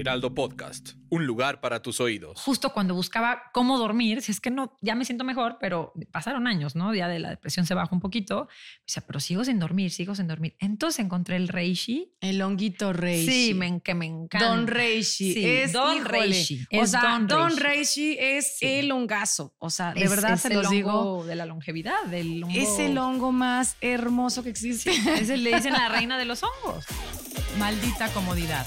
Heraldo Podcast, un lugar para tus oídos. Justo cuando buscaba cómo dormir, si es que no, ya me siento mejor, pero pasaron años, ¿no? Ya de la depresión se bajó un poquito. O sea, pero sigo sin dormir, sigo sin dormir. Entonces encontré el Reishi. El honguito Reishi. Sí, me, que me encanta. Don Reishi. Sí, es Don híjole, Reishi. O Es sea, Don Don Reishi. Reishi es Sí. el hongazo. O sea, de Es- verdad es se el los digo. hongo de la longevidad, del hongo. Es el hongo más hermoso que existe. Es el- le dicen la reina de los hongos. Maldita comodidad.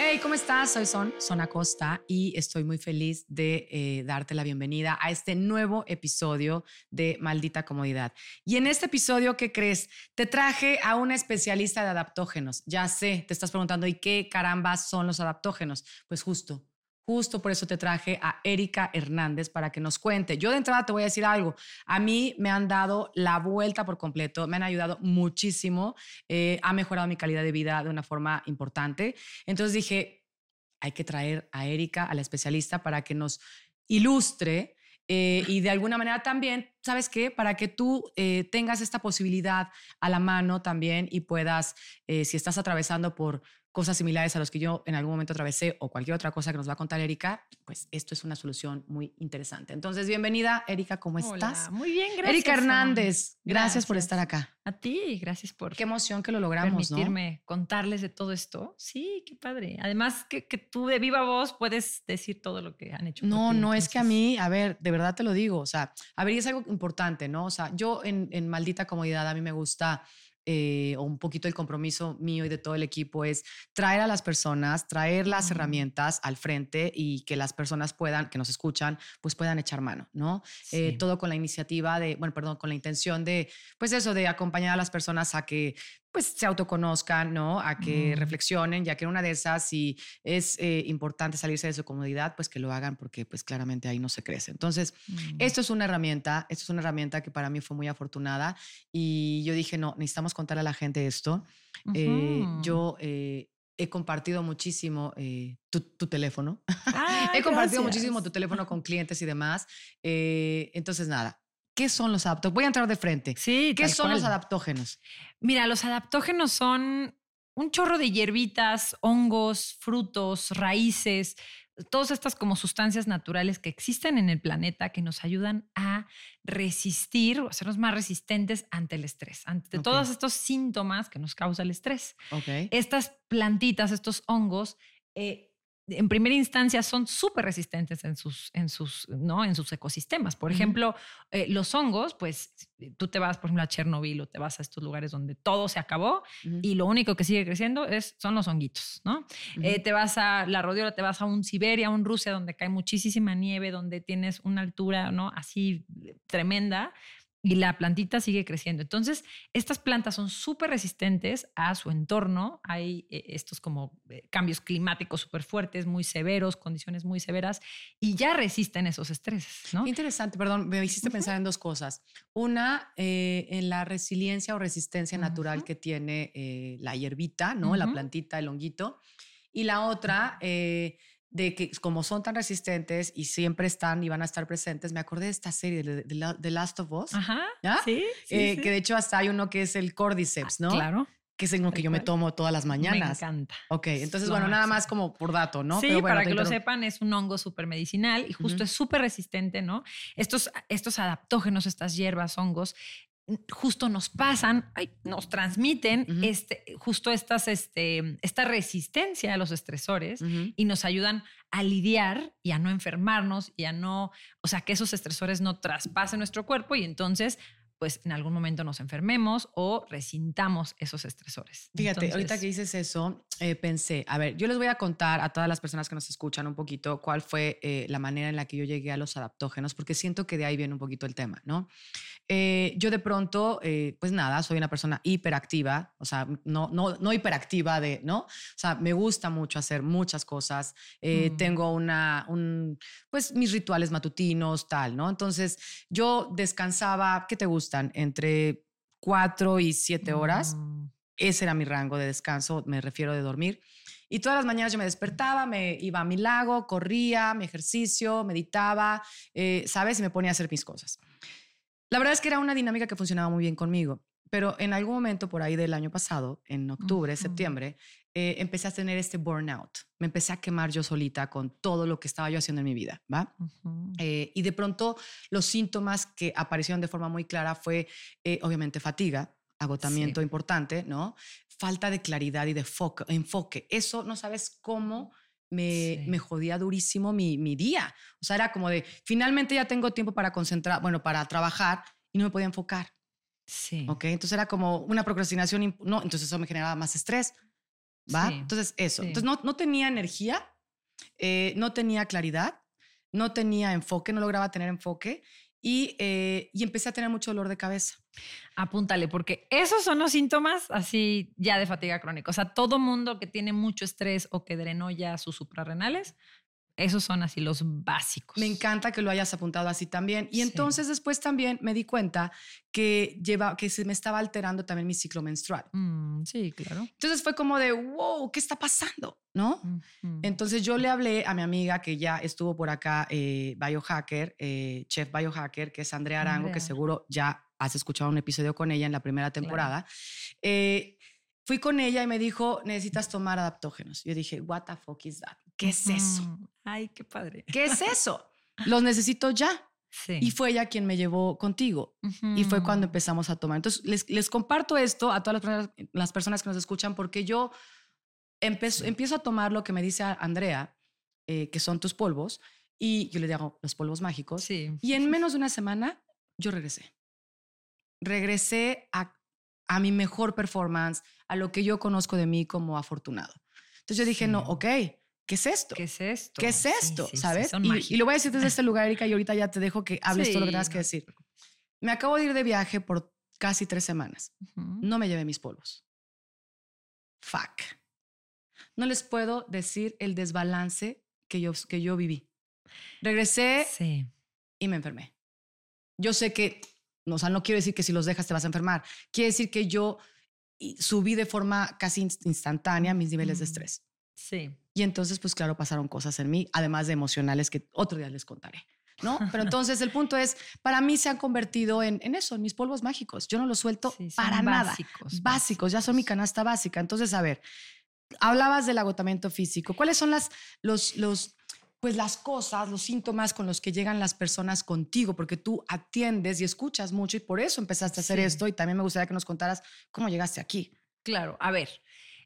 Hey, ¿cómo estás? Soy Son, Son Acosta y estoy muy feliz de eh, darte la bienvenida a este nuevo episodio de Maldita Comodidad. Y en este episodio, ¿qué crees? Te traje a una especialista de adaptógenos. Ya sé, te estás preguntando, ¿y qué carambas son los adaptógenos? Pues justo. Justo por eso te traje a Erika Hernández para que nos cuente. Yo de entrada te voy a decir algo. A mí me han dado la vuelta por completo, me han ayudado muchísimo, eh, ha mejorado mi calidad de vida de una forma importante. Entonces dije, hay que traer a Erika, a la especialista, para que nos ilustre eh, y de alguna manera también, ¿sabes qué? Para que tú eh, tengas esta posibilidad a la mano también y puedas, si estás atravesando por cosas similares a los que yo en algún momento atravesé o cualquier otra cosa que nos va a contar Erika, pues esto es una solución muy interesante. Entonces, bienvenida, Erika, ¿cómo estás? Hola, muy bien, gracias. Erika. Hernández, gracias, por Gracias. estar acá. A ti, gracias por Qué emoción que lo logramos, ¿no? permitirme contarles de todo esto. Sí, qué padre. Además, que, que tú de viva voz puedes decir todo lo que han hecho. por No, ti, no es que a entonces- mí, a ver, de verdad te lo digo, o sea, a ver, y es algo importante, ¿no? O sea, yo en, en maldita comodidad a mí me gusta, eh, o un poquito el compromiso mío y de todo el equipo es traer a las personas, traer las herramientas al frente y que las personas puedan, que nos escuchan, pues puedan echar mano, ¿no? Eh, todo con la iniciativa de, bueno, perdón, con la intención de, pues eso, de acompañar a las personas a que pues se autoconozcan, ¿no? A que reflexionen, ya que en una de esas, si es eh, importante salirse de su comodidad, pues que lo hagan porque pues claramente ahí no se crece. Entonces, Mm. esto es una herramienta, esto es una herramienta que para mí fue muy afortunada y yo dije, no, necesitamos contarle a la gente esto. Eh, yo eh, he compartido muchísimo eh, tu, tu teléfono. Ay, he compartido gracias. muchísimo tu teléfono con clientes y demás. Eh, entonces, nada, ¿qué son los adaptógenos? Voy a entrar de frente. Sí, ¿Qué son los adaptógenos? Mira, los adaptógenos son un chorro de hierbitas, hongos, frutos, raíces, todas estas como sustancias naturales que existen en el planeta que nos ayudan a resistir o hacernos más resistentes ante el estrés, ante todos estos síntomas que nos causa el estrés. Ok. Estas plantitas, estos hongos, eh, en primera instancia son súper resistentes en sus, en, sus, ¿no? en sus ecosistemas. Por ejemplo, eh, los hongos, pues tú te vas, por ejemplo, a Chernobyl o te vas a estos lugares donde todo se acabó y lo único que sigue creciendo es, son los honguitos, ¿no? Eh, te vas a la rodiola, te vas a un Siberia, un Rusia, donde cae muchísima nieve, donde tienes una altura, ¿no? Así tremenda y la plantita sigue creciendo. Entonces, estas plantas son súper resistentes a su entorno. Hay eh, estos como eh, cambios climáticos súper fuertes, muy severos, condiciones muy severas y ya resisten esos estreses, ¿no? Interesante, perdón, me hiciste pensar en dos cosas. Una, eh, en la resiliencia o resistencia natural que tiene eh, la hierbita, ¿no? La plantita, el honguito. Y la otra, eh, de que como son tan resistentes y siempre están y van a estar presentes, me acordé de esta serie de, de Last of Us, Ajá. ¿Ya? Sí. sí, eh, sí. que de hecho hasta hay uno que es el Cordyceps, ¿no? Claro. Que es uno que yo me tomo todas las Me mañanas. encanta. Ok, entonces, Lo bueno, nada más como por dato, ¿no? Sí, Pero bueno, para que lo sepan, es un hongo súper medicinal y justo es súper resistente, ¿no? Estos, estos adaptógenos, estas hierbas, hongos, justo nos pasan, nos transmiten este, justo estas, este, esta resistencia a los estresores y nos ayudan a lidiar y a no enfermarnos y a no, o sea, que esos estresores no traspasen nuestro cuerpo y entonces pues en algún momento nos enfermemos o resintamos esos estresores. Fíjate, Entonces, ahorita que dices eso, eh, pensé, a ver, yo les voy a contar a todas las personas que nos escuchan un poquito cuál fue eh, la manera en la que yo llegué a los adaptógenos, porque siento que de ahí viene un poquito el tema, ¿no? Eh, yo de pronto, eh, pues nada, soy una persona hiperactiva, o sea, no, no, no hiperactiva de, ¿no? O sea, me gusta mucho hacer muchas cosas, eh, Mm. tengo una, un, pues mis rituales matutinos, tal, ¿no? Entonces, yo descansaba, ¿qué te gustan? Entre cuatro y siete horas. mm, Ese era mi rango de descanso, me refiero de dormir. Y todas las mañanas yo me despertaba, me iba a mi lago, corría, mi ejercicio, meditaba, eh, ¿sabes? Y me ponía a hacer mis cosas. La verdad es que era una dinámica que funcionaba muy bien conmigo, pero en algún momento por ahí del año pasado, en octubre, septiembre, eh, empecé a tener este burnout. Me empecé a quemar yo solita con todo lo que estaba yo haciendo en mi vida, ¿va? Eh, y de pronto los síntomas que aparecieron de forma muy clara fue, eh, obviamente, fatiga, agotamiento importante, ¿no? Falta de claridad y de enfoque. Eso no sabes cómo me, Sí. me jodía durísimo mi, mi día. O sea, era como de, finalmente ya tengo tiempo para concentrar, bueno, para trabajar y no me podía enfocar, Sí. ¿ok? Entonces era como una procrastinación, no, entonces eso me generaba más estrés, ¿va? Sí, Entonces eso. sí. Entonces no, no tenía energía, eh, no tenía claridad, no tenía enfoque, no lograba tener enfoque y, eh, y empecé a tener mucho dolor de cabeza. Apúntale, porque esos son los síntomas así ya de fatiga crónica. O sea, todo mundo que tiene mucho estrés o que drenó ya sus suprarrenales, esos son así los básicos. Me encanta que lo hayas apuntado así también. Y Sí. entonces después también me di cuenta que, lleva, que se me estaba alterando también mi ciclo menstrual. Mm, sí, claro. Entonces fue como de, wow, ¿qué está pasando? ¿No? Entonces yo le hablé a mi amiga que ya estuvo por acá, eh, biohacker, eh, chef biohacker, que es Andrea Arango, que seguro ya has escuchado un episodio con ella en la primera temporada. Eh, fui con ella y me dijo, necesitas tomar adaptógenos. Yo dije, what the fuck is that? ¿Qué es eso? Ay, qué padre. ¿Qué es eso? Los necesito ya. Sí. Y fue ella quien me llevó contigo. Y fue cuando empezamos a tomar. Entonces, les, les comparto esto a todas las personas, las personas que nos escuchan porque yo empezo- empiezo a tomar lo que me dice Andrea, eh, que son tus polvos, y yo le digo los polvos mágicos. Sí. Y en menos de una semana, yo regresé. Regresé a, a mi mejor performance, a lo que yo conozco de mí como afortunado. Entonces yo dije, no, Sí. ok, ¿qué es esto? ¿Qué es esto? ¿Qué es esto? sí, sí, ¿Sabes? y, y lo voy a decir desde este lugar, Erika, y ahorita ya te dejo que hables todo lo que tengas que no decir. Me acabo de ir de viaje por casi tres semanas. No me llevé mis polvos. Fuck. No les puedo decir el desbalance que yo, que yo viví. Regresé y me enfermé. Yo sé que, o sea, no quiero decir que si los dejas te vas a enfermar. Quiere decir que yo subí de forma casi inst- instantánea mis niveles de estrés. Sí. Y entonces, pues claro, pasaron cosas en mí, además de emocionales que otro día les contaré. ¿No? Pero entonces el punto es, para mí se han convertido en, en eso, en mis polvos mágicos. Yo no los suelto Sí, para nada. básicos, Básicos, ya son mi canasta básica. Entonces, a ver, hablabas del agotamiento físico. ¿Cuáles son las, los, los, pues las cosas, los síntomas con los que llegan las personas contigo? Porque tú atiendes y escuchas mucho y por eso empezaste a hacer Sí. esto. Y también me gustaría que nos contaras cómo llegaste aquí. Claro, a ver,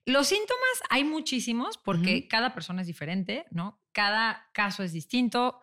los síntomas hay muchísimos porque cada persona es diferente, ¿no? Cada caso es distinto,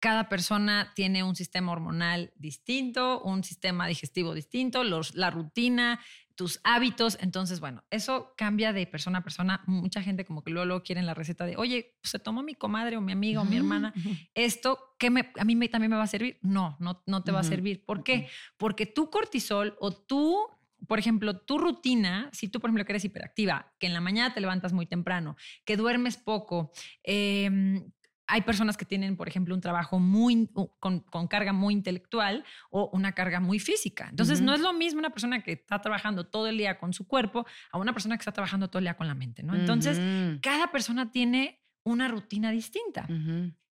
cada persona tiene un sistema hormonal distinto, un sistema digestivo distinto, los, la rutina, tus hábitos. Entonces, bueno, eso cambia de persona a persona. Mucha gente como que luego, luego quieren la receta de, oye, pues, se tomó mi comadre o mi amiga o mi hermana esto ¿qué me, a mí me- también me va a servir. No, no, no te va a servir. ¿Por qué? Porque tu cortisol o tú, por ejemplo, tu rutina, si tú, por ejemplo, que eres hiperactiva, que en la mañana te levantas muy temprano, que duermes poco, em, hay personas que tienen, por ejemplo, un trabajo muy con, con carga muy intelectual o una carga muy física. Entonces, Ujú. no es lo mismo una persona que está trabajando todo el día con su cuerpo a una persona que está trabajando todo el día con la mente, ¿no? Entonces, cada persona tiene una rutina distinta.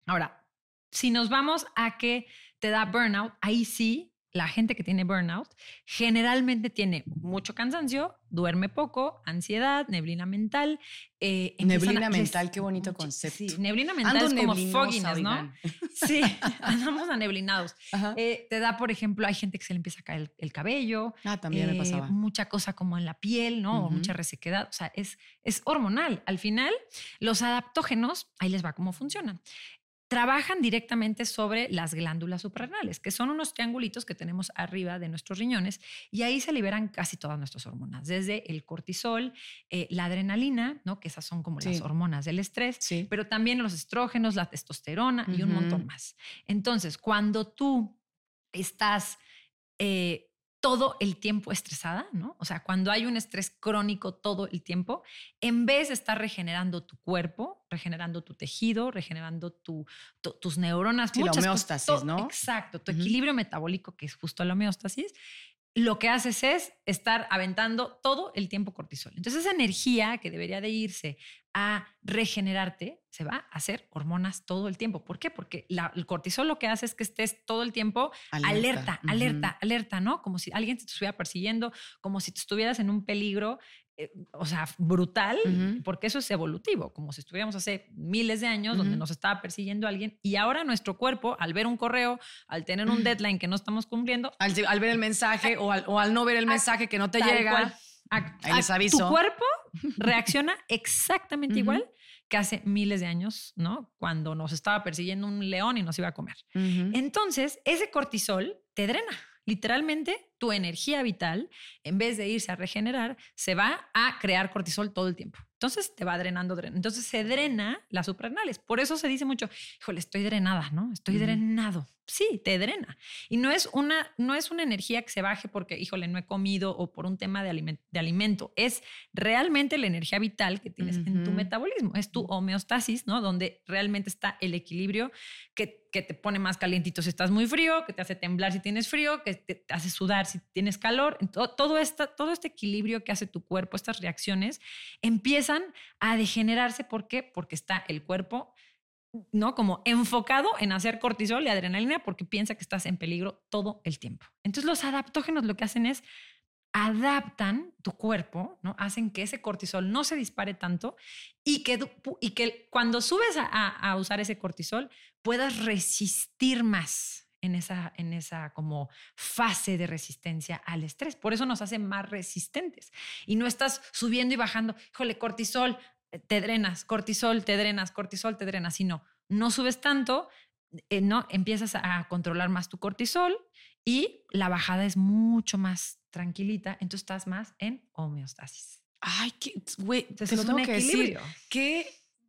Ahora, si nos vamos a que te da burnout, ahí sí, la gente que tiene burnout generalmente tiene mucho cansancio, duerme poco, ansiedad, neblina mental. eh, Neblina a- mental, les- qué bonito concepto. Sí, neblina mental Ando es como fogginess, ¿no? Sí, andamos aneblinados. Eh, te da, por ejemplo, hay gente que se le empieza a caer el, el cabello, ah, también me eh, pasaba. Mucha cosa como en la piel, ¿no? O Ujú. mucha resequedad. O sea, es, es hormonal. Al final, los adaptógenos, ahí les va cómo funcionan. Trabajan directamente sobre las glándulas suprarrenales, que son unos triangulitos que tenemos arriba de nuestros riñones, y ahí se liberan casi todas nuestras hormonas, desde el cortisol, eh, la adrenalina, ¿no? que esas son como las hormonas del estrés, Sí. pero también los estrógenos, la testosterona y un montón más. Entonces, cuando tú estás eh, todo el tiempo estresada, ¿no? O sea, cuando hay un estrés crónico todo el tiempo, en vez de estar regenerando tu cuerpo, regenerando tu tejido, regenerando tu, tu- tus neuronas, Sí, la muchas homeostasis, ¿no? Exacto, tu equilibrio metabólico, que es justo la homeostasis, lo que haces es estar aventando todo el tiempo cortisol. Entonces esa energía que debería de irse a regenerarte se va a hacer hormonas todo el tiempo. ¿Por qué? Porque la- el cortisol lo que hace es que estés todo el tiempo alerta, Ujú. alerta, alerta, ¿no? Como si alguien te estuviera persiguiendo, como si te estuvieras en un peligro eh, o sea, brutal, porque eso es evolutivo, como si estuviéramos hace miles de años donde nos estaba persiguiendo alguien y ahora nuestro cuerpo, al ver un correo, al tener un deadline que no estamos cumpliendo, Al, al ver el mensaje o al, o al no ver el mensaje que no te llega. cual, a- Ahí les a- aviso. Tu cuerpo reacciona exactamente igual que hace miles de años, ¿no? Cuando nos estaba persiguiendo un león y nos iba a comer. Entonces, ese cortisol te drena. Literalmente, tu energía vital, en vez de irse a regenerar, se va a crear cortisol todo el tiempo. Entonces, te va drenando, drenando. Entonces, se drena las suprarrenales. Por eso se dice mucho, híjole, estoy drenada, ¿no? Estoy drenado. Sí, te drena. Y no es, una, no es una energía que se baje porque, híjole, no he comido o por un tema de, aliment- de alimento. Es realmente la energía vital que tienes en tu metabolismo. Es tu homeostasis, ¿no? Donde realmente está el equilibrio que, que te pone más calientito si estás muy frío, que te hace temblar si tienes frío, que te, te hace sudar si tienes calor. Todo, todo este equilibrio que hace tu cuerpo, estas reacciones, empiezan a degenerarse. ¿Por qué? Porque está el cuerpo, ¿no? Como enfocado en hacer cortisol y adrenalina porque piensa que estás en peligro todo el tiempo. Entonces los adaptógenos lo que hacen es adaptan tu cuerpo, ¿no? Hacen que ese cortisol no se dispare tanto y que, y que cuando subes a- a usar ese cortisol puedas resistir más en esa, en esa como fase de resistencia al estrés. Por eso nos hace más resistentes. Y no estás subiendo y bajando, híjole, cortisol, eh, te drenas, cortisol, te drenas, cortisol, te drenas, sino no subes tanto, eh, no empiezas a controlar más tu cortisol y la bajada es mucho más tranquilita, entonces estás más en homeostasis. Ay, qué- güey, te lo tengo que decir.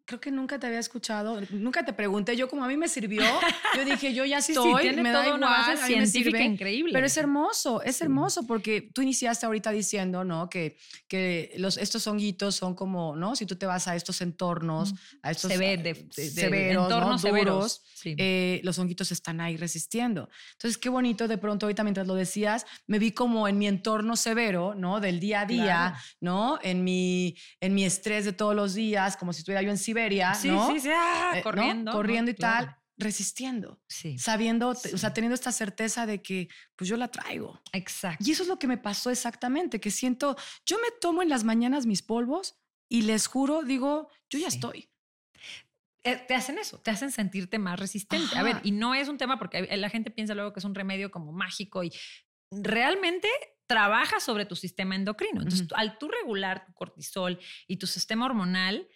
Creo que nunca te había escuchado, nunca te pregunté, yo como a mí me sirvió, yo dije, yo ya Sí, estoy, sí, me da igual, una base a mí me sirve. increíble. Pero es hermoso, es Sí. hermoso porque tú iniciaste ahorita diciendo, ¿no? Que, que los, estos honguitos son como, ¿no? Si tú te vas a estos entornos, a estos ah, de, de- severos, ¿no? entornos severos. duros, eh, los honguitos están ahí resistiendo. Entonces, qué bonito, de pronto ahorita mientras lo decías, me vi como en mi entorno severo, ¿no? Del día a día, Claro. ¿no? En mi, en mi estrés de todos los días, como si estuviera yo en Siberia, sí, ¿no? sí, sí, ah, Eh, ¿no? corriendo. ¿no? Corriendo y Claro. tal, resistiendo, Sí, sabiendo, te- o sea, Sí. teniendo esta certeza de que, pues yo la traigo. exacto. Y eso es lo que me pasó exactamente, que siento, yo me tomo en las mañanas mis polvos y les juro, digo, yo ya Sí. estoy. Eh, te hacen eso, te hacen sentirte más resistente. A ver, y no es un tema porque la gente piensa luego que es un remedio como mágico y realmente trabaja sobre tu sistema endocrino. Entonces, tú- al tú regular tu cortisol y tu sistema hormonal,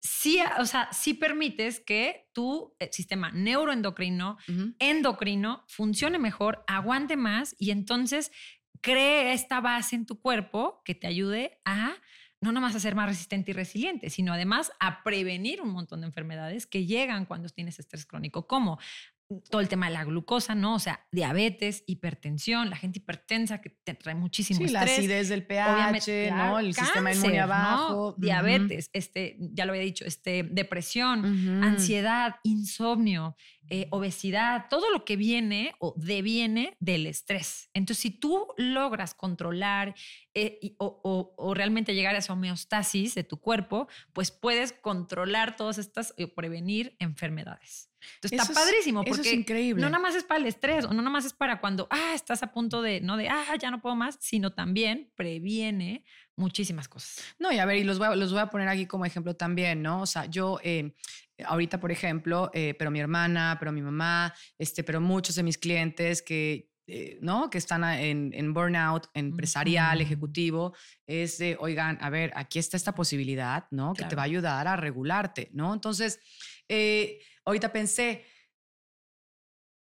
sí, o sea, sí permites que tu eh, sistema neuroendocrino, endocrino funcione mejor, aguante más y entonces cree esta base en tu cuerpo que te ayude a no nomás a ser más resistente y resiliente, sino además a prevenir un montón de enfermedades que llegan cuando tienes estrés crónico, como todo el tema de la glucosa, ¿no? O sea, diabetes, hipertensión, la gente hipertensa que te trae muchísimo Sí, la acidez del pH, Obviamente, ¿no? El sistema inmune ¿no? abajo. Ujú. Diabetes, este, ya lo había dicho, este, depresión, ansiedad, insomnio, eh, obesidad, todo lo que viene o deviene del estrés. Entonces, si tú logras controlar eh, y- o, o- o realmente llegar a esa homeostasis de tu cuerpo, pues puedes controlar todas estas y prevenir enfermedades. Entonces, Eso está es- padrísimo Eso porque es increíble. no nada más es para el estrés o no nada más es para cuando, ah, estás a punto de, no de, ah, ya no puedo más, sino también previene muchísimas cosas. No, y a ver, y los voy a, los voy a poner aquí como ejemplo también, ¿no? O sea, yo eh, ahorita, por ejemplo, eh, pero mi hermana, pero mi mamá, este, pero muchos de mis clientes que, eh, ¿no? Que están en, en burnout empresarial, ejecutivo, es de, oigan, a ver, aquí está esta posibilidad, ¿no? Que te va a ayudar a regularte, ¿no? Entonces, eh, ahorita pensé,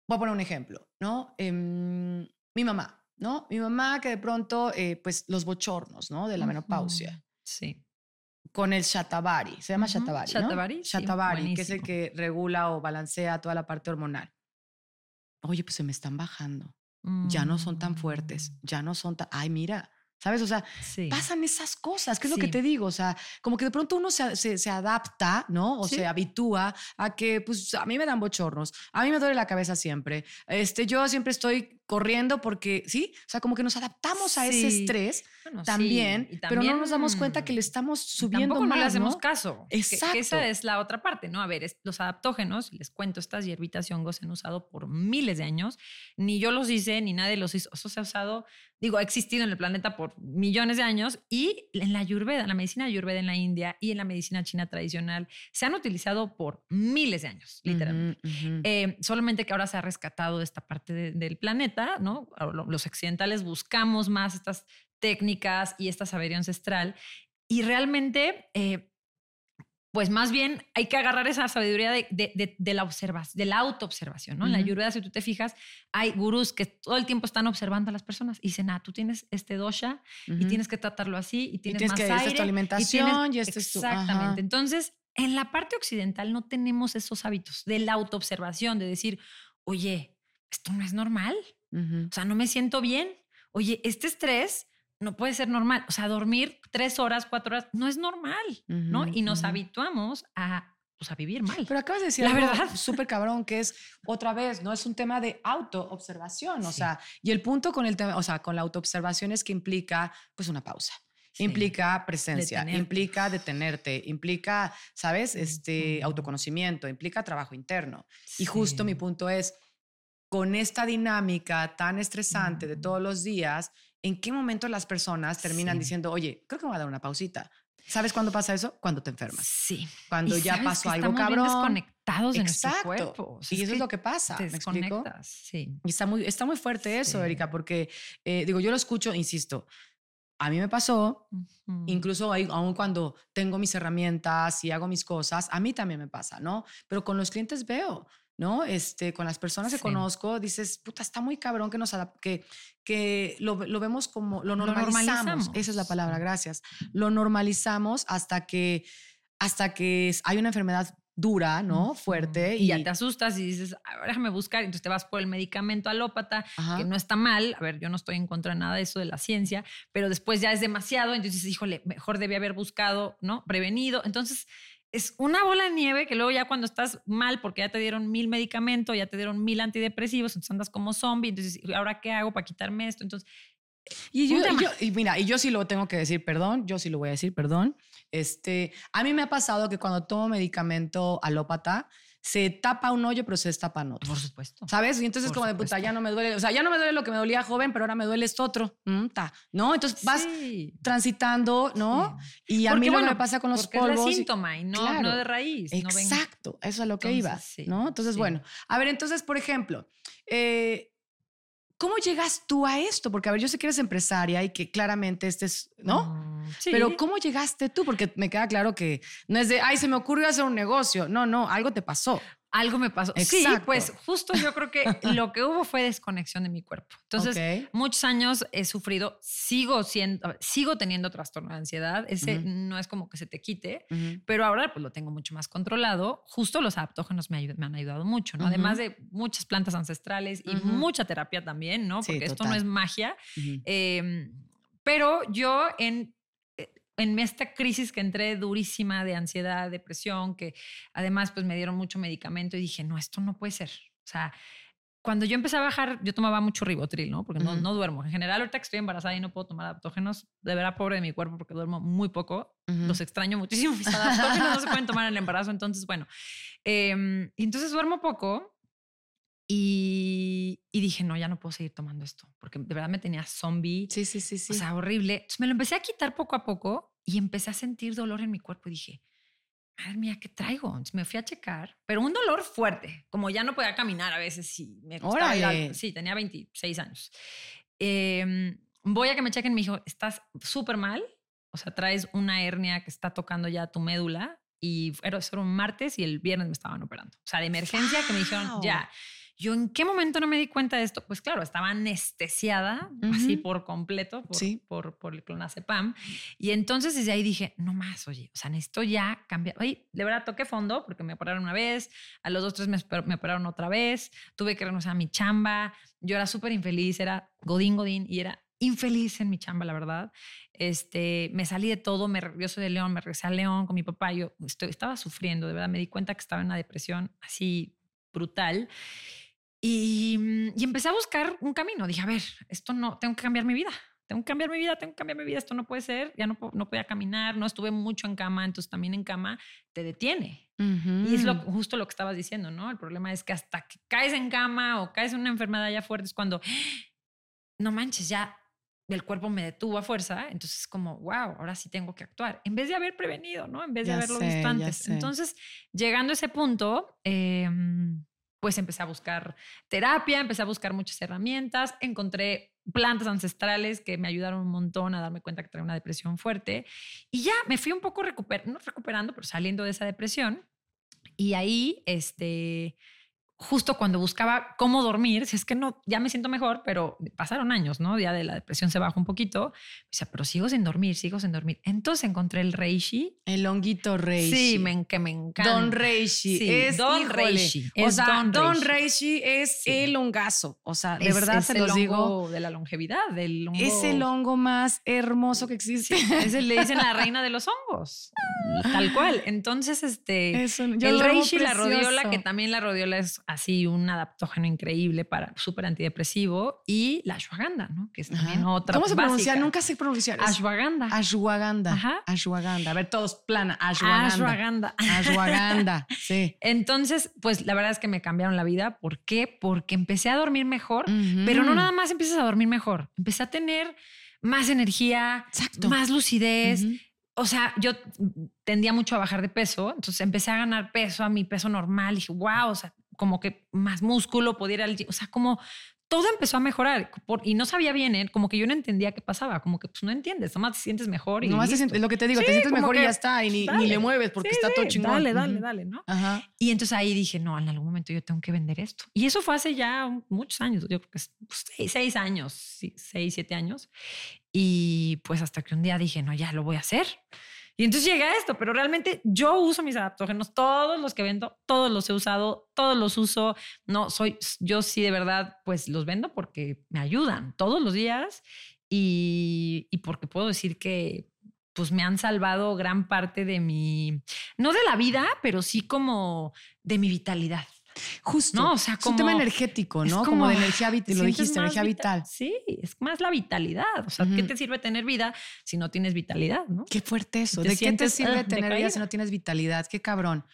voy a poner un ejemplo, ¿no? Em, mi mamá, ¿no? Mi mamá que de pronto, eh, pues los bochornos, ¿no? De la menopausia. Sí. Con el Shatavari, se llama Ujú, Shatavari, ¿no? Shatavari, sí, Shatavari, que es el que regula o balancea toda la parte hormonal. Oye, pues se me están bajando, ya no son tan fuertes, Mm, ya no son tan, ay, mira, ¿sabes? O sea, Sí. pasan esas cosas, que es lo que Sí. te digo, o sea, como que de pronto uno se, se- se adapta, ¿no? O Sí. se habitúa a que, pues, a mí me dan bochornos, a mí me duele la cabeza siempre, este, yo siempre estoy corriendo porque, ¿sí? O sea, como que nos adaptamos a ese estrés Bueno, sí, también, pero no nos damos cuenta que le estamos subiendo Tampoco no le hacemos ¿no? caso. que- Que, Exacto. esa es la otra parte, ¿no? A ver, es- los adaptógenos, les cuento, estas hierbitas y hongos se han usado por miles de años. Ni yo los hice, ni nadie los hizo. Eso se ha usado, digo, ha existido en el planeta por millones de años. Y en la ayurveda, en la medicina ayurveda en la India y en la medicina china tradicional, se han utilizado por miles de años, literalmente. Eh, solamente que ahora se ha rescatado de esta parte de- del planeta, ¿no? Los occidentales buscamos más estas técnicas y esta sabiduría ancestral y realmente, eh, pues más bien hay que agarrar esa sabiduría de, de- de- de la observación, de la autoobservación, ¿no? En la ayurveda, si tú te fijas, hay gurús que todo el tiempo están observando a las personas y dicen, ah, tú tienes este dosha y tienes que tratarlo así y tienes, tienes más que- esta es tu aire, y tienes- alimentación, y este es tu- Exactamente. Entonces, en la parte occidental no tenemos esos hábitos de la autoobservación, de decir, oye, esto no es normal. Ujú. O sea, no me siento bien. Oye, este estrés no puede ser normal. O sea, dormir tres horas, cuatro horas, no es normal, ¿no? Ujú, Y nos ujú. habituamos a, pues, a vivir mal. Pero acabas de decir La algo verdad. súper cabrón, que es otra vez, ¿no? Es un tema de autoobservación. O Sí. sea, y el punto con el tema, o sea, con la autoobservación es que implica, pues, una pausa. Sí. Implica presencia, implica detenerte, implica, ¿sabes? Este autoconocimiento, implica trabajo interno. Y justo Sí. mi punto es, con esta dinámica tan estresante de todos los días, ¿en qué momento las personas terminan Sí. diciendo, oye, creo que me voy a dar una pausita? ¿Sabes cuándo pasa eso? Cuando te enfermas. Sí. Cuando ya pasó algo cabrón. desconectados de nuestro Exacto. cuerpo. O sea, y eso es lo que pasa. te desconectas. Sí. Y está muy, está muy fuerte eso. Erika, porque eh, digo, yo lo escucho, insisto, a mí me pasó, Ujú. incluso ahí, aún cuando tengo mis herramientas y hago mis cosas, a mí también me pasa, ¿no? Pero con los clientes veo, ¿no? Este, con las personas que Sí. conozco, dices, puta, está muy cabrón que nos que, que lo, lo vemos como, lo Lo normalizamos. normalizamos. Esa es la palabra, gracias. Lo normalizamos hasta que, hasta que hay una enfermedad dura, ¿no? Fuerte. Y ya te asustas y dices, a ver, déjame buscar. Entonces te vas por el medicamento alópata, Ajá. que no está mal. A ver, yo no estoy en contra de nada de eso de la ciencia, pero después ya es demasiado. Entonces, híjole, mejor debí haber buscado, ¿no? Prevenido. Entonces, es una bola de nieve que luego ya cuando estás mal, porque ya te dieron mil medicamentos, ya te dieron mil antidepresivos, entonces andas como zombie. Entonces, ¿y ¿ahora qué hago para quitarme esto? Entonces, Y yo, y yo- y mira, y yo sí lo tengo que decir, perdón, yo sí lo voy a decir, perdón. Este, a mí me ha pasado que cuando tomo medicamento alópata, se tapa un hoyo, pero se destapan otros. por supuesto. ¿Sabes? Y entonces Por como de puta, supuesto. ya no me duele, o sea, ya no me duele lo que me dolía joven, pero ahora me duele esto otro. Mm, ta, ¿No? Entonces vas Sí. transitando, ¿no? Sí. Y a Porque, mí lo que bueno, me pasa con los es polvos. y- síntoma y no, Claro. no de raíz. no Exacto, eso es a lo que iba, Entonces, sí, ¿no? Entonces, bueno, a ver, entonces, por ejemplo, eh, ¿cómo llegas tú a esto? Porque, a ver, yo sé que eres empresaria y que claramente este es, ¿no? Mm, sí. Pero ¿cómo llegaste tú? Porque me queda claro que no es de, ay, se me ocurrió hacer un negocio. No, no, algo te pasó. Algo me pasó. Sí, pues justo yo creo que lo que hubo fue desconexión de mi cuerpo. Entonces, muchos años he sufrido, sigo siendo, sigo teniendo trastorno de ansiedad. Ese no es como que se te quite, pero ahora pues lo tengo mucho más controlado. Justo los adaptógenos me, ayud- me han ayudado mucho, ¿no? Además de muchas plantas ancestrales y mucha terapia también, ¿no? Sí, Porque esto no es magia. Eh, pero yo en, en esta crisis que entré durísima de ansiedad, depresión, que además pues me dieron mucho medicamento y dije, no, esto no puede ser. O sea, cuando yo empecé a bajar, yo tomaba mucho ribotril, ¿no? Porque no, no duermo. En general, ahorita que estoy embarazada y no puedo tomar adaptógenos, de verdad pobre de mi cuerpo porque duermo muy poco. Los extraño muchísimo. Mis adaptógenos no se pueden tomar en el embarazo. Entonces, bueno. y entonces duermo poco y, y dije, no, ya no puedo seguir tomando esto porque de verdad me tenía zombie. Sí, sí, sí, sí. O sea, horrible. Entonces me lo empecé a quitar poco a poco y empecé a sentir dolor en mi cuerpo y dije, madre mía, ¿qué traigo? Entonces me fui a checar, pero un dolor fuerte, como ya no podía caminar a veces y me costaba ir. Sí, tenía 26 años. Em, voy a que me chequen, me dijo, estás súper mal, o sea, traes una hernia que está tocando ya tu médula y era, era un martes y el viernes me estaban operando. O sea, de emergencia que me dijeron, ya. Yo en qué momento no me di cuenta de esto? Pues claro, estaba anestesiada, así por completo, por, Sí. por, por el clonazepam. Y entonces desde ahí dije, no más, oye, o sea, necesito ya cambiar. Oye, de verdad toqué fondo porque me operaron una vez, a los dos, tres meses me operaron otra vez, tuve que renunciar a mi chamba, yo era súper infeliz, era godín, godín, y era infeliz en mi chamba, la verdad. Este, me salí de todo, me, yo soy de León, me regresé a León con mi papá, yo estoy, estaba sufriendo, de verdad, me di cuenta que estaba en una depresión así brutal. Y, mm, y empecé a buscar un camino. Dije, a ver, esto no, tengo que cambiar mi vida. Tengo que cambiar mi vida, tengo que cambiar mi vida. Esto no puede ser. Ya no, no podía caminar, no estuve mucho en cama, entonces también en cama te detiene. Y es lo, justo lo que estabas diciendo, ¿no? El problema es que hasta que caes en cama o caes en una enfermedad ya fuerte es cuando, no manches, ya el cuerpo me detuvo a fuerza. Entonces es como, wow, ahora sí tengo que actuar. En vez de haber prevenido, ¿no? En vez de Ya haberlo sé, visto antes. Entonces, llegando a ese punto, em, pues empecé a buscar terapia, empecé a buscar muchas herramientas, encontré plantas ancestrales que me ayudaron un montón a darme cuenta que traía una depresión fuerte y ya me fui un poco recuper no recuperando, pero saliendo de esa depresión y ahí, este, justo cuando buscaba cómo dormir, si es que no, ya me siento mejor, pero pasaron años, ¿no? Ya de la depresión se bajó un poquito, o sea, pero sigo sin dormir, sigo sin dormir. Entonces encontré el reishi. El honguito reishi. Sí, me, que me encanta. Don Reishi. Sí, es, Don híjole, Reishi, O es sea, Don Don, Reishi. Reishi es Sí. el hongazo. O sea, de Es- verdad es se los digo. hongo de la longevidad, del hongo. Es el hongo más hermoso que existe. Es el, le dicen la reina de los hongos, tal cual. Entonces, este, Es yo el reishi, la rodiola, que también la rodiola es así un adaptógeno increíble para súper antidepresivo, y la ashwagandha, ¿no? Que es también Ajá. otra ¿Cómo se pronuncia? básica. Nunca sé pronunciar. Ashwagandha. Ashwagandha. Ajá. Ashwagandha. A ver, todos plana. Ashwagandha. Ashwagandha. Ashwagandha. Sí. Entonces, pues la verdad es que me cambiaron la vida. ¿Por qué? Porque empecé a dormir mejor, pero no nada más empiezas a dormir mejor. Empecé a tener más energía, Exacto. más lucidez. O sea, yo tendía mucho a bajar de peso, entonces empecé a ganar peso a mi peso normal. Dije, wow, o sea, como que más músculo, podía ir al. O sea, como todo empezó a mejorar por- y no sabía bien, ¿eh? como que yo no entendía qué pasaba, como que pues no entiendes, nomás te sientes mejor y Nomás te sientes- lo que te digo, Sí, te sientes mejor y que, ya está. Y ni, ni dale. le mueves porque Sí, está todo chingón. Dale, dale, dale, ¿no? Ajá. Y entonces ahí dije, no, en algún momento yo tengo que vender esto. Y eso fue hace ya muchos años, yo creo que es seis, seis años, seis, siete años. Y pues hasta que un día dije, no, ya lo voy a hacer. Y entonces llegué a esto, pero realmente yo uso mis adaptógenos, todos los que vendo, todos los he usado, todos los uso. No, soy, yo sí de verdad, pues los vendo porque me ayudan todos los días y, y porque puedo decir que pues me han salvado gran parte de mi, no de la vida, pero sí como de mi vitalidad. Justo. No, o sea, es un tema como- energético, ¿no? Como, como, de energía vital. Lo dijiste, energía vita- vital. Sí, es más la vitalidad. O sea, ¿qué te sirve tener vida si no tienes vitalidad? ¿no? Qué fuerte eso. ¿De qué te sirve ah, tener vida si no tienes vitalidad? Qué cabrón.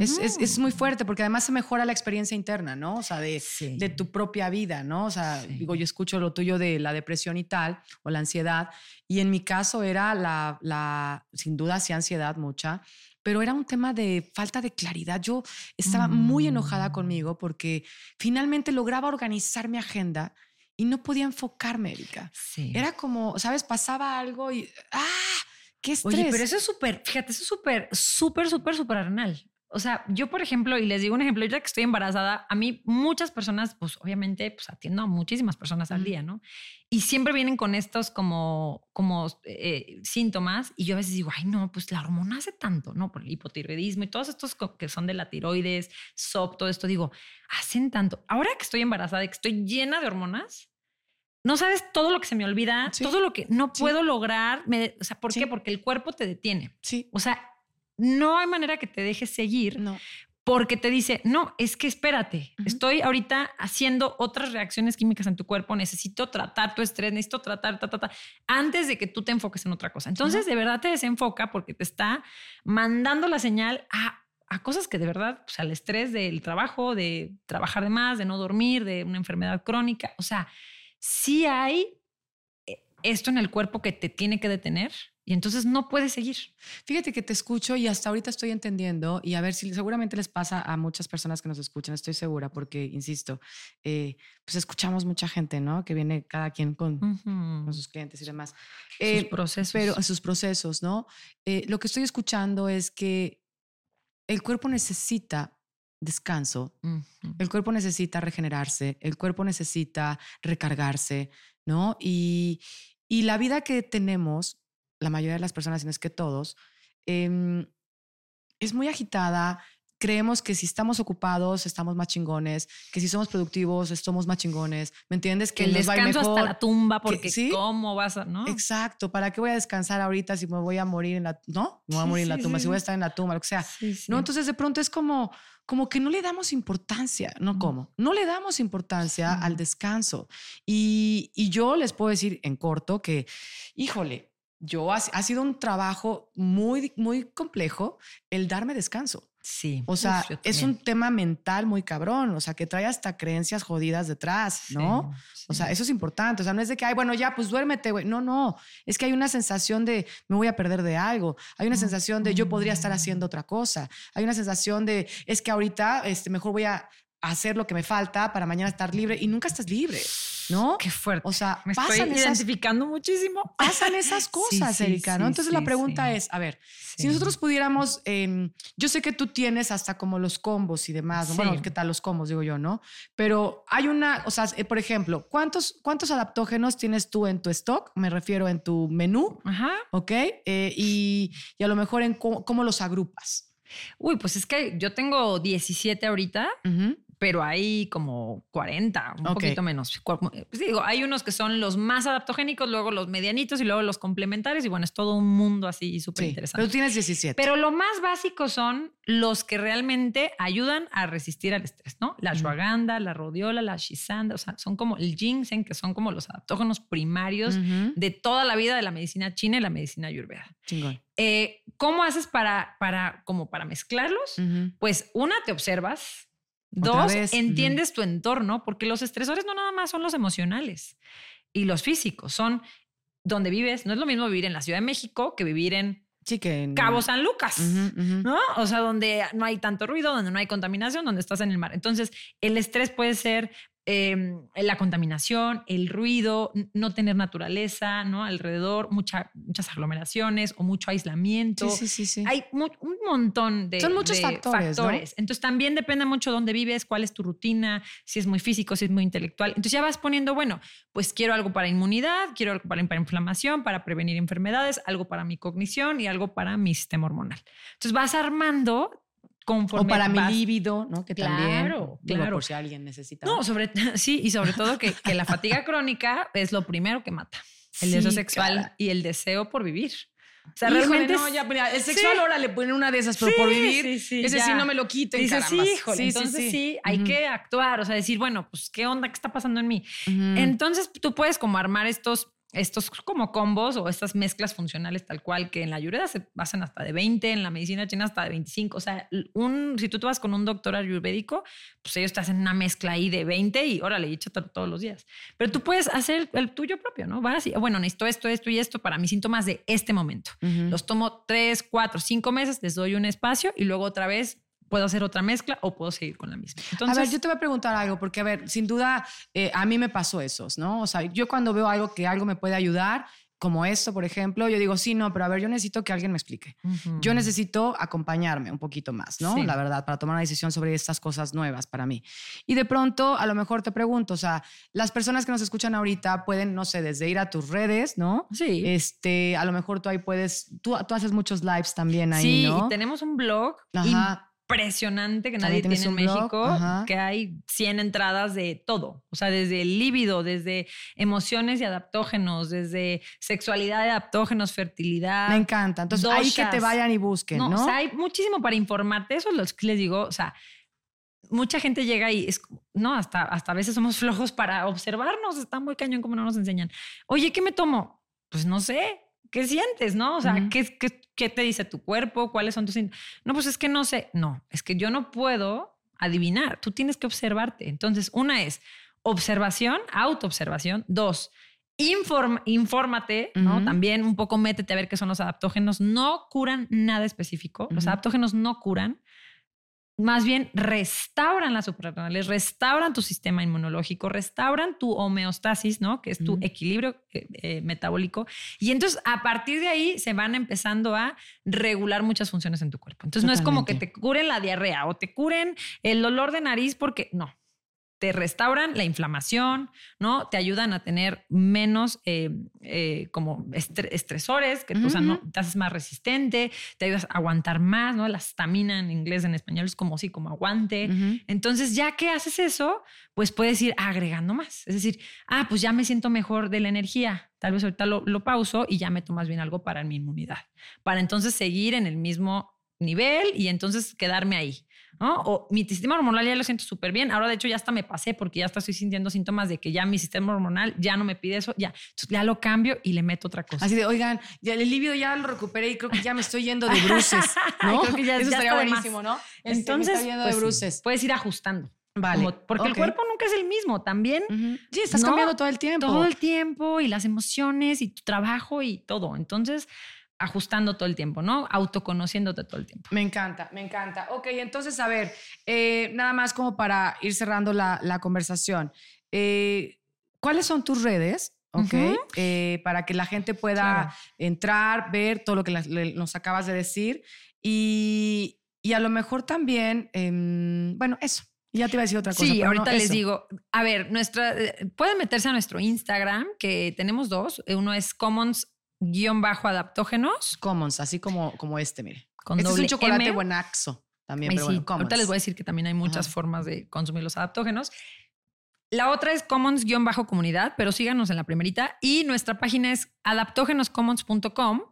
Es, es, es muy fuerte porque además se mejora la experiencia interna, ¿no? O sea, de, Sí. de tu propia vida, ¿no? O sea, Sí. digo, yo escucho lo tuyo de la depresión y tal, o la ansiedad, y en mi caso era la, la sin duda sí ansiedad mucha, pero era un tema de falta de claridad. Yo estaba muy enojada Mm. conmigo porque finalmente lograba organizar mi agenda y no podía enfocarme, Erika. Sí. Era como, ¿sabes? Pasaba algo y ¡ah! ¡Qué estrés! Oye, pero eso es súper, fíjate, eso es súper, súper, súper, súper arenal. O sea, yo, por ejemplo, y les digo un ejemplo, ya que estoy embarazada, a mí muchas personas, pues obviamente, pues atiendo a muchísimas personas al día, ¿no? Y siempre vienen con estos como, como eh, síntomas y yo a veces digo, ay, no, pues la hormona hace tanto, ¿no? Por el hipotiroidismo y todos estos que son de la tiroides, SOP, todo esto, digo, hacen tanto. Ahora que estoy embarazada y que estoy llena de hormonas, no sabes todo lo que se me olvida, Sí. todo lo que no Sí. puedo lograr. me- o sea, ¿por Sí. qué? Porque el cuerpo te detiene. Sí, O sea, no hay manera que te dejes seguir no. porque te dice, no, es que espérate, estoy ahorita haciendo otras reacciones químicas en tu cuerpo, necesito tratar tu estrés, necesito tratar, ta, ta, ta, antes de que tú te enfoques en otra cosa. Entonces, de verdad te desenfoca porque te está mandando la señal a, a cosas que de verdad, o sea, el estrés del trabajo, de trabajar de más, de no dormir, de una enfermedad crónica, o sea, sí hay eh, esto en el cuerpo que te tiene que detener y entonces no puedes seguir. Fíjate que te escucho y hasta ahorita estoy entendiendo y a ver si seguramente les pasa a muchas personas que nos escuchan, estoy segura, porque, insisto, eh, pues escuchamos mucha gente, ¿no? Que viene cada quien con, con Sus sus clientes y demás. Eh, procesos. pero sus procesos, ¿no? Eh, lo que estoy escuchando es que el cuerpo necesita descanso, Ujú. el cuerpo necesita regenerarse, el cuerpo necesita recargarse, ¿no? Y, y la vida que tenemos, la mayoría de las personas, si no es que todos, em, es muy agitada, creemos que si estamos ocupados estamos más chingones, que si somos productivos estamos más chingones, ¿me entiendes? Que el descanso hasta la tumba, porque Que- ¿sí? cómo vas a, ¿no? Exacto, ¿para qué voy a descansar ahorita si me voy a morir en la, no? Me voy a Sí, morir en la sí, tumba, sí, si voy a sí. estar en la tumba, lo que sea. Sí, sí. ¿no? Entonces de pronto es como, como que no le damos importancia, ¿no? ¿Cómo? No le damos importancia Sí. al descanso. Y, y yo les puedo decir en corto que, híjole, yo ha, ha sido un trabajo muy, muy complejo el darme descanso. sí. O sea, Uf, es un tema mental muy cabrón, o sea, que trae hasta creencias jodidas detrás, ¿no? Sí, O sea, eso es importante. O sea, no es de que, ay, bueno, ya, pues duérmete, güey. No, no. Es que hay una sensación de me voy a perder de algo. Hay una sensación de yo podría estar haciendo otra cosa. Hay una sensación de es que ahorita este, mejor voy a hacer lo que me falta para mañana estar libre y nunca estás libre, ¿no? Qué fuerte. O sea, Me estoy pasan esas, identificando muchísimo. pasan esas cosas, sí, Erika, ¿no? sí, Entonces la pregunta es, a ver, si nosotros pudiéramos, em, yo sé que tú tienes hasta como los combos y demás, ¿no? bueno. ¿qué tal los combos, digo yo, no? Pero hay una, o sea, eh, por ejemplo, ¿cuántos, ¿cuántos adaptógenos tienes tú en tu stock? Me refiero en tu menú, Ajá. ¿ok? Eh, y, y a lo mejor en cómo, cómo los agrupas. Uy, pues es que yo tengo 17 ahorita. Pero hay como 40, un poquito menos. Pues digo, hay unos que son los más adaptogénicos, luego los medianitos y luego los complementarios. Y bueno, es todo un mundo así súper Sí, interesante. pero tienes 17. Pero lo más básico son los que realmente ayudan a resistir al estrés, ¿no? La ashwagandha, la rodiola, la shisanda, o sea, son como el ginseng, que son como los adaptógenos primarios de toda la vida de la medicina china y la medicina ayurveda. Chingón. Eh, ¿Cómo haces para, para, como para mezclarlos? Pues una, te observas. Dos, vez, entiendes tu entorno, porque los estresores no nada más son los emocionales y los físicos, son donde vives. No es lo mismo vivir en la Ciudad de México que vivir en Sí, que. en- Cabo San Lucas. ¿no? O sea, donde no hay tanto ruido, donde no hay contaminación, donde estás en el mar. Entonces, el estrés puede ser eh, la contaminación, el ruido, no tener naturaleza, ¿no? Alrededor, mucha- muchas aglomeraciones o mucho aislamiento. Sí, sí, sí, sí. Hay mu- un montón de, Son muchos de factores, ¿no? Entonces también depende mucho dónde vives, cuál es tu rutina, si es muy físico, si es muy intelectual. Entonces ya vas poniendo, bueno, pues quiero algo para inmunidad, quiero algo para, para inflamación, para prevenir enfermedades, algo para mi cognición y algo para mi sistema hormonal. Entonces vas armando conforme O para mi vas- líbido, ¿no? Que también. Claro, digo, claro. por si alguien necesita. No, sobre sí, y sobre todo que, que la fatiga crónica es lo primero que mata. El Sí, deseo sexual cara. y el deseo por vivir. O sea, Híjole, realmente no, ya, mira, el sexual Sí. ahora le ponen una de esas, pero Sí, por vivir, sí, sí, ese ya. sí no me lo quiten, Dices, sí, híjole, entonces sí, hay que actuar, o sea, decir, bueno, pues qué onda, qué está pasando en mí. Entonces tú puedes como armar estos, estos como combos o estas mezclas funcionales tal cual que en la ayurveda se basan hasta de 20, en la medicina china hasta de 25. O sea, un, si tú te vas con un doctor ayurvédico, pues ellos te hacen una mezcla ahí de 20 y órale, y échatelo todos los días. Pero tú puedes hacer el tuyo propio, ¿no? Vas y, bueno, necesito esto, esto y esto para mis síntomas de este momento. Los tomo tres, cuatro, cinco meses, les doy un espacio y luego otra vez puedo hacer otra mezcla o puedo seguir con la misma. Entonces, a ver, yo te voy a preguntar algo, porque, a ver, sin duda, eh, a mí me pasó eso, ¿no? O sea, yo cuando veo algo que algo me puede ayudar, como esto, por ejemplo, yo digo, sí, no, pero a ver, yo necesito que alguien me explique. Ujú. Yo necesito acompañarme un poquito más, ¿no? Sí. La verdad, para tomar una decisión sobre estas cosas nuevas para mí. Y de pronto, a lo mejor te pregunto, o sea, las personas que nos escuchan ahorita pueden, no sé, desde ir a tus redes, ¿no? Sí. Este, a lo mejor tú ahí puedes, tú, tú haces muchos lives también ahí, sí, ¿no? y tenemos un blog Ajá. Impresionante que nadie tiene en México, ajá. que hay 100 entradas de todo, o sea, desde el líbido, desde emociones y adaptógenos, desde sexualidad y adaptógenos, fertilidad. Me encanta. Entonces, ahí que te doshas. vayan y busquen, ¿no? No, o sea, hay muchísimo para informarte. Eso es lo que les digo. O sea, mucha gente llega y es, no, hasta, hasta a veces somos flojos para observarnos. Está muy cañón como no nos enseñan. Oye, ¿qué me tomo? Pues no sé. ¿Qué sientes, no? O sea. ¿qué, qué, qué te dice tu cuerpo? ¿Cuáles son tus? No, pues es que no sé. No, es que yo no puedo adivinar. Tú tienes que observarte. Entonces, una es observación, autoobservación. Dos, inform- infórmate, ¿no? También un poco métete a ver qué son los adaptógenos. No curan nada específico. Los adaptógenos no curan. Más bien restauran las suprarrenales, restauran tu sistema inmunológico, restauran tu homeostasis, ¿no? Que es tu equilibrio eh, eh, metabólico. Y entonces a partir de ahí se van empezando a regular muchas funciones en tu cuerpo. Entonces no es como que te curen la diarrea o te curen el dolor de nariz porque no. Te restauran la inflamación, ¿no? Te ayudan a tener menos eh, eh, como estre- estresores, que o sea, no, Ujú. te haces más resistente, te ayudas a aguantar más, ¿no? La estamina en inglés, en español es como sí, como aguante. Entonces, ya que haces eso, pues puedes ir agregando más. Es decir, ah, pues ya me siento mejor de la energía. Tal vez ahorita lo, lo pauso y ya meto más bien algo para mi inmunidad. Para entonces seguir en el mismo nivel y entonces quedarme ahí. ¿No? O mi sistema hormonal ya lo siento súper bien. Ahora, de hecho, ya hasta me pasé porque ya hasta estoy sintiendo síntomas de que ya mi sistema hormonal ya no me pide eso. Ya, Entonces, ya lo cambio y le meto otra cosa. Así de, oigan, ya el libido ya lo recuperé y creo que ya me estoy yendo de bruces, ¿no? Creo que ya- Eso ya estaría buenísimo, ¿no? Este, me Entonces, está yendo pues, de sí, bruces. puedes ir ajustando. Vale. Como- porque el cuerpo nunca es el mismo. También. Sí, estás No, cambiando todo el tiempo. todo el tiempo y las emociones y tu trabajo y todo. Entonces, ajustando todo el tiempo, ¿no? Autoconociéndote todo el tiempo. Me encanta, me encanta. Ok, entonces, a ver, eh, nada más como para ir cerrando la, la conversación. Eh, ¿Cuáles son tus redes? Ok, eh, para que la gente pueda Claro. entrar, ver todo lo que la- le- nos acabas de decir y, y a lo mejor también, em, bueno, eso. Ya te iba a decir otra cosa. Sí, pero no, ahorita les eso. digo, a ver, nuestra, pueden meterse a nuestro Instagram, que tenemos dos. Uno es commons-adaptógenos. Commons, así como, como este, mire. Con este es un chocolate M. buenaxo también, Ay, pero sí, bueno, Commons. ahorita les voy a decir que también hay muchas Ajá. formas de consumir los adaptógenos. La otra es commons-comunidad, pero síganos en la primerita. Y nuestra página es adaptógenoscommons.com.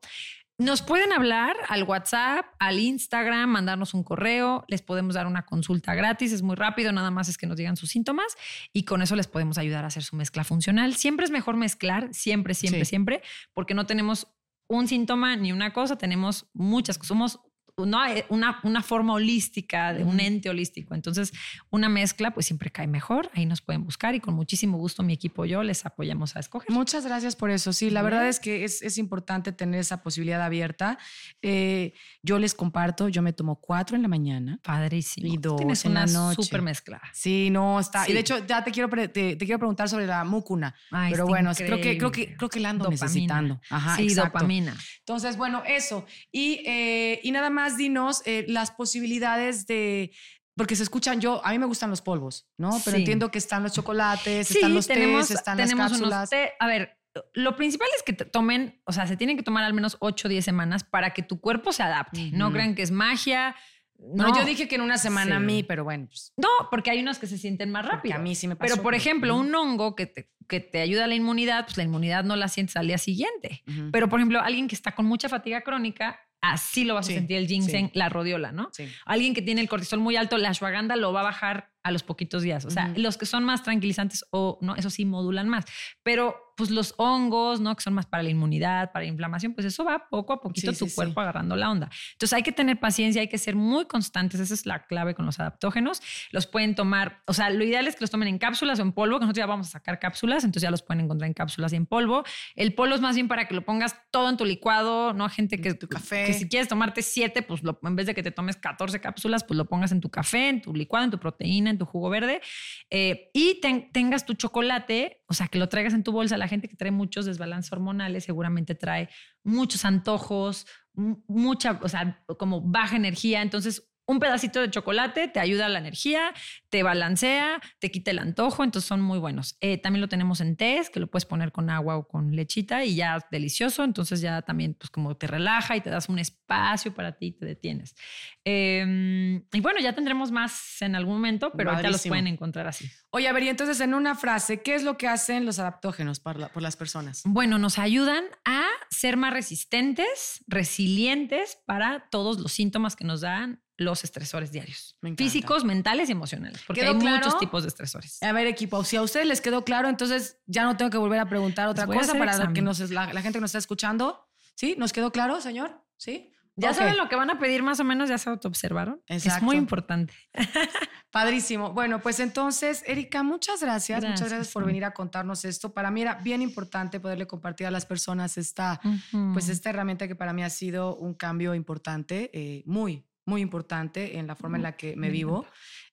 Nos pueden hablar al WhatsApp, al Instagram, mandarnos un correo, les podemos dar una consulta gratis, es muy rápido, nada más es que nos digan sus síntomas y con eso les podemos ayudar a hacer su mezcla funcional. Siempre es mejor mezclar, siempre, siempre, Sí. siempre, porque no tenemos un síntoma ni una cosa, tenemos muchas cosas. Somos no, una, una forma holística, de un ente holístico. Entonces, una mezcla pues siempre cae mejor. Ahí nos pueden buscar y con muchísimo gusto mi equipo y yo les apoyamos a escoger. Muchas gracias por eso. Sí, la verdad es que es, es importante tener esa posibilidad abierta. Eh, yo les comparto, yo me tomo cuatro en la mañana. Padrísimo. Y dos Tienes en la una noche. súper mezcla. Sí, no, está. Y Sí. de hecho, ya te quiero, te, te quiero preguntar sobre la mucuna. Ay, pero bueno, creo que, creo que, creo que la ando Dopamina. necesitando. Ajá, sí, exacto. dopamina. Entonces, bueno, eso. Y, eh, y nada más dinos eh, las posibilidades de. Porque se escuchan, yo, a mí me gustan los polvos, ¿no? Pero Sí. entiendo que están los chocolates, Sí, están los tenemos, tés, están tenemos las unos cápsulas. té- A ver, lo principal es que te tomen, o sea, se tienen que tomar al menos 8 o 10 semanas para que tu cuerpo se adapte. No crean que es magia. No, No, yo dije que en una semana a mí, pero bueno, pues, No, porque hay unos que se sienten más porque rápido. a mí sí me pasó. Pero, por ejemplo, un hongo que te, que te ayuda a la inmunidad, pues la inmunidad no la sientes al día siguiente. Pero, por ejemplo, alguien que está con mucha fatiga crónica, así lo vas Sí, a sentir el ginseng, sí. la rodiola, ¿no? Sí. Alguien que tiene el cortisol muy alto, la ashwagandha lo va a bajar a los poquitos días. O sea, los que son más tranquilizantes o no, eso sí modulan más. Pero pues los hongos, ¿no? Que son más para la inmunidad, para la inflamación, pues eso va poco a poquito Sí, tu sí, sí. cuerpo agarrando la onda. Entonces hay que tener paciencia, hay que ser muy constantes. Esa es la clave con los adaptógenos. Los pueden tomar, o sea, lo ideal es que los tomen en cápsulas o en polvo, que nosotros ya vamos a sacar cápsulas, entonces ya los pueden encontrar en cápsulas y en polvo. El polvo es más bien para que lo pongas todo en tu licuado, ¿no? Gente que, Tu café. que si quieres tomarte siete, pues lo- en vez de que te tomes 14 cápsulas, pues lo pongas en tu café, en tu licuado, en tu proteína, en tu jugo verde. Eh, y ten- tengas tu chocolate, o sea, que lo traigas en tu bolsa. La gente que trae muchos desbalances hormonales seguramente trae muchos antojos, mu- mucha, o sea, como baja energía. Entonces, un pedacito de chocolate te ayuda a la energía, te balancea, te quita el antojo, entonces son muy buenos. Eh, también lo tenemos en tés, que lo puedes poner con agua o con lechita y ya es delicioso, entonces ya también pues como te relaja y te das un espacio para ti y te detienes. Eh, y bueno, ya tendremos más en algún momento, pero ahorita los pueden encontrar así. Oye, a ver, y entonces en una frase, ¿qué es lo que hacen los adaptógenos para la- por las personas? Bueno, nos ayudan a ser más resistentes, resilientes para todos los síntomas que nos dan los estresores diarios, Me físicos, mentales y emocionales, porque ¿Quedó hay claro? muchos tipos de estresores. A ver, equipo, si a ustedes les quedó claro, entonces ya no tengo que volver a preguntar otra cosa para que nos, la, la gente que nos está escuchando. ¿Sí? ¿Nos quedó claro, señor? ¿Sí? Ya Ok. saben lo que van a pedir más o menos, ya se autoobservaron. Es Exacto. muy importante. Padrísimo. Bueno, pues entonces, Erika, muchas gracias. Muchas Gracias, gracias por venir a contarnos esto. Para mí era bien importante poderle compartir a las personas esta, pues esta herramienta que para mí ha sido un cambio importante, eh, muy, muy importante en la forma en la que Me vivo.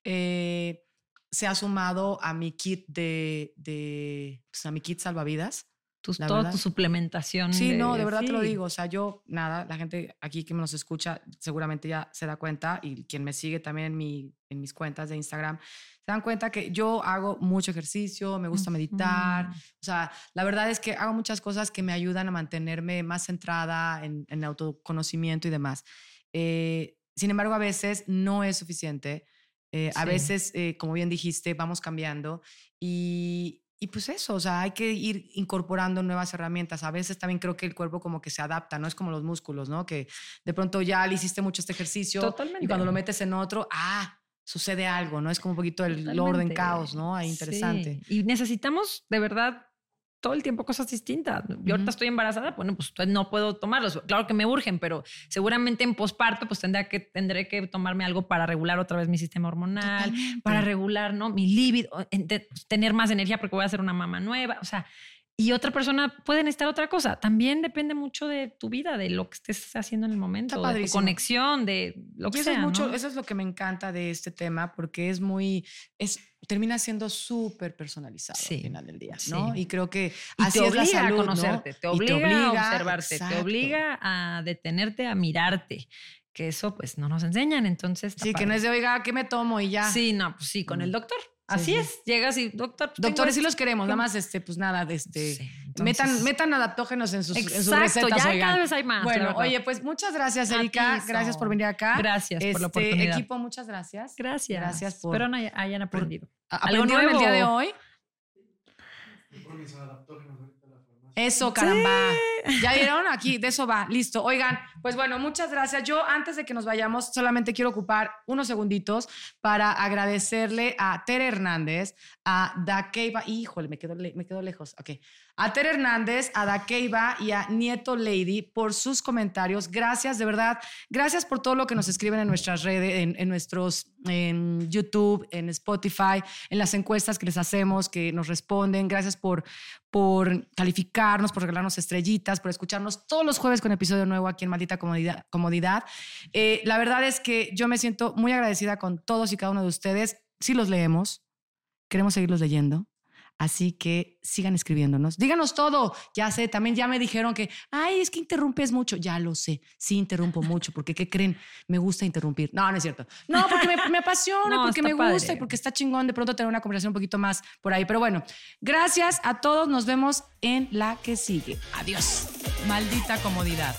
Eh, se ha sumado a mi kit de, de pues, a mi kit salvavidas. tus, toda verdad. tu suplementación. Sí, no, de verdad te lo sí. digo. O sea, yo, nada, la gente aquí que me nos escucha seguramente ya se da cuenta y quien me sigue también en, mi, en mis cuentas de Instagram, se dan cuenta que yo hago mucho ejercicio, me gusta meditar. O sea, la verdad es que hago muchas cosas que me ayudan a mantenerme más centrada en, en autoconocimiento y demás. Eh, sin embargo, a veces no es suficiente. Eh, A Sí. veces, eh, como bien dijiste, vamos cambiando y, y pues eso, o sea, hay que ir incorporando nuevas herramientas. A veces también creo que el cuerpo como que se adapta, no es como los músculos, ¿no? Que de pronto ya le hiciste mucho este ejercicio Totalmente. y cuando lo metes en otro, ah, sucede algo, ¿no? Es como un poquito el orden Totalmente. caos, ¿no? Ahí interesante. Sí, Y necesitamos de verdad todo el tiempo cosas distintas. Yo ahorita estoy embarazada, bueno, pues no puedo tomarlos. Claro que me urgen, pero seguramente en posparto pues tendré que, tendré que tomarme algo para regular otra vez mi sistema hormonal, Totalmente. para regular, ¿no? Mi libido, ente- tener más energía porque voy a ser una mamá nueva, o sea, y otra persona puede necesitar otra cosa. También depende mucho de tu vida, de lo que estés haciendo en el momento, de tu conexión, de lo que Y eso sea, es mucho, ¿no? eso es lo que me encanta de este tema, porque es muy, es, termina siendo súper personalizado Sí, al final del día, ¿no? sí. Y creo que Y así te es la obliga salud, a ¿no? conocerte, te Y obliga, a observarte, exacto. te obliga a detenerte, a mirarte, que eso pues no nos enseñan, entonces. Sí, que no padre. es de, oiga, ¿qué me tomo? Y ya. Sí, no, pues sí, con el doctor. Sí, Así sí. es, llegas y doctor. pues, Doctores, sí esto". los queremos, nada ¿Qué- más, este, pues nada, de este, Sí, metan, entonces- metan adaptógenos en sus, en sus Exacto, recetas, ya oigan. cada vez hay más. Bueno, oye, pues muchas gracias, Erika. ti, Gracias por venir acá. Gracias por la Este, oportunidad. Equipo, muchas gracias. Gracias. Gracias por- Espero no hay- hayan aprendido. A- Algo ¿Aprendieron el día de nuevo. hoy? Eso, caramba. ¿Ya vieron? Aquí, de eso va. Listo. Oigan, pues bueno, muchas gracias. Yo, antes de que nos vayamos, solamente quiero ocupar unos segunditos para agradecerle a Tere Hernández, a Dakeiva. Híjole, me quedo, me quedo lejos. Ok. A Tere Hernández, a Dakeiva y a Nieto Lady por sus comentarios. Gracias, de verdad. Gracias por todo lo que nos escriben en nuestras redes, en, nuestros, en YouTube, en Spotify, en las encuestas que les hacemos, que nos responden. Gracias por, por calificarnos, por regalarnos estrellitas, por escucharnos todos los jueves con episodio nuevo aquí en Maldita Comodidad. Comodidad. Eh, la verdad es que yo me siento muy agradecida con todos y cada uno de ustedes. Sí los leemos, queremos seguirlos leyendo. Así que sigan escribiéndonos. Díganos todo. Ya sé, también ya me dijeron que, ay, es que interrumpes mucho. Ya lo sé. Sí, interrumpo mucho. Porque, ¿qué creen? Me gusta interrumpir. No, no es cierto. No, porque me, me apasiona, No, porque me gusta y porque está chingón de pronto tener una conversación un poquito más por ahí. Pero bueno, gracias a todos. Nos vemos en la que sigue. Adiós. Maldita comodidad.